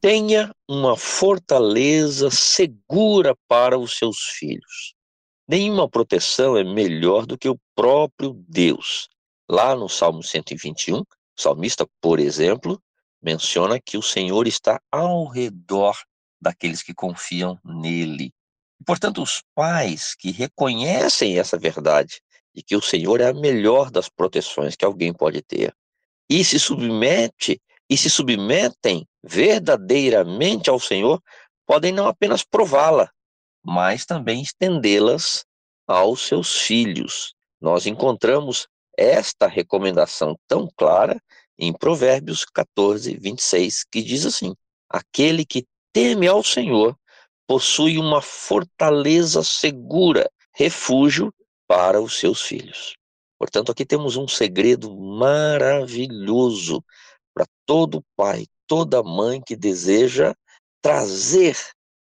Tenha uma fortaleza segura para os seus filhos. Nenhuma proteção é melhor do que o próprio Deus. Lá no Salmo 121, o salmista, por exemplo, menciona que o Senhor está ao redor daqueles que confiam nele. Portanto, os pais que reconhecem essa verdade de que o Senhor é a melhor das proteções que alguém pode ter e se submete e se submetem verdadeiramente ao Senhor, podem não apenas prová-la, mas também estendê-las aos seus filhos. Nós encontramos esta recomendação tão clara em Provérbios 14, 26, que diz assim: Aquele que teme ao Senhor possui uma fortaleza segura, refúgio para os seus filhos. Portanto, aqui temos um segredo maravilhoso para todo pai, toda mãe que deseja trazer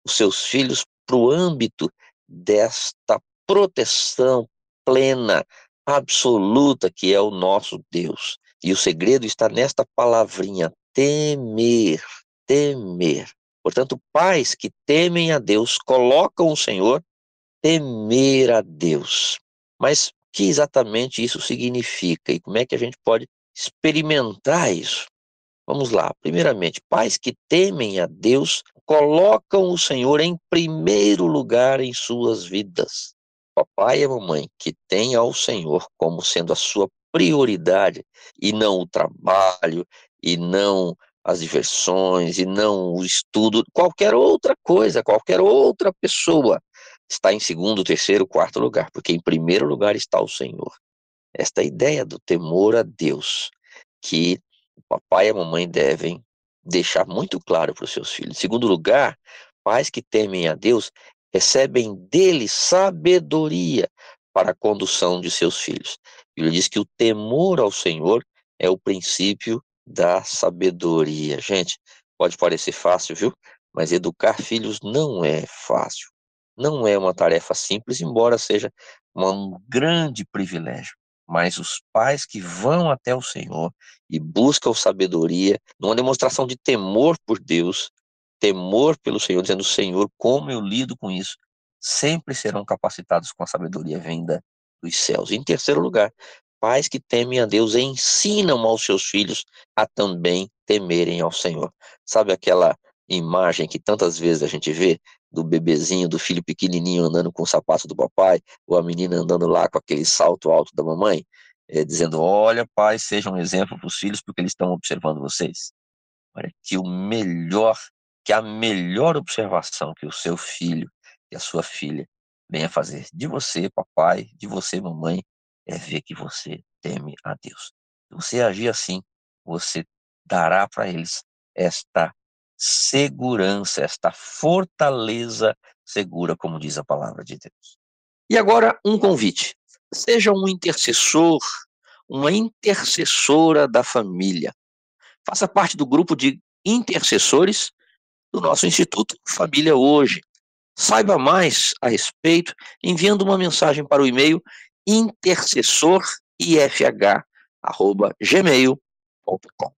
os seus filhos para o âmbito desta proteção plena, absoluta que é o nosso Deus. E o segredo está nesta palavrinha: temer, temer. Portanto, pais que temem a Deus colocam o Senhor temer a Deus. Mas o que exatamente isso significa e como é que a gente pode experimentar isso? Vamos lá. Primeiramente, pais que temem a Deus colocam o Senhor em primeiro lugar em suas vidas. Papai e mamãe que têm ao Senhor como sendo a sua prioridade e não o trabalho e não as diversões e não o estudo, qualquer outra coisa, qualquer outra pessoa está em segundo, terceiro, quarto lugar, porque em primeiro lugar está o Senhor. Esta ideia do temor a Deus, que o papai e a mamãe devem deixar muito claro para os seus filhos. Em segundo lugar, pais que temem a Deus recebem dele sabedoria para a condução de seus filhos. Ele diz que o temor ao Senhor é o princípio da sabedoria. Gente, pode parecer fácil, viu? Mas educar filhos não é fácil. Não é uma tarefa simples, embora seja um grande privilégio. Mas os pais que vão até o Senhor e buscam sabedoria, numa demonstração de temor por Deus, temor pelo Senhor, dizendo: Senhor, como eu lido com isso, sempre serão capacitados com a sabedoria vinda dos céus. em terceiro lugar, pais que temem a Deus ensinam aos seus filhos a também temerem ao Senhor. Sabe aquela imagem que tantas vezes a gente vê do bebezinho, do filho pequenininho andando com o sapato do papai, ou a menina andando lá com aquele salto alto da mamãe, é, dizendo: Olha, pai, seja um exemplo para os filhos, porque eles estão observando vocês. Olha, que o melhor, que a melhor observação que o seu filho e a sua filha venha fazer de você, papai, de você, mamãe, é ver que você teme a Deus. Se você agir assim, você dará para eles esta segurança, esta fortaleza segura, como diz a palavra de Deus. E agora, um convite. Seja um intercessor, uma intercessora da família. Faça parte do grupo de intercessores do nosso Instituto Família Hoje. Saiba mais a respeito enviando uma mensagem para o e-mail intercessorifh@gmail.com.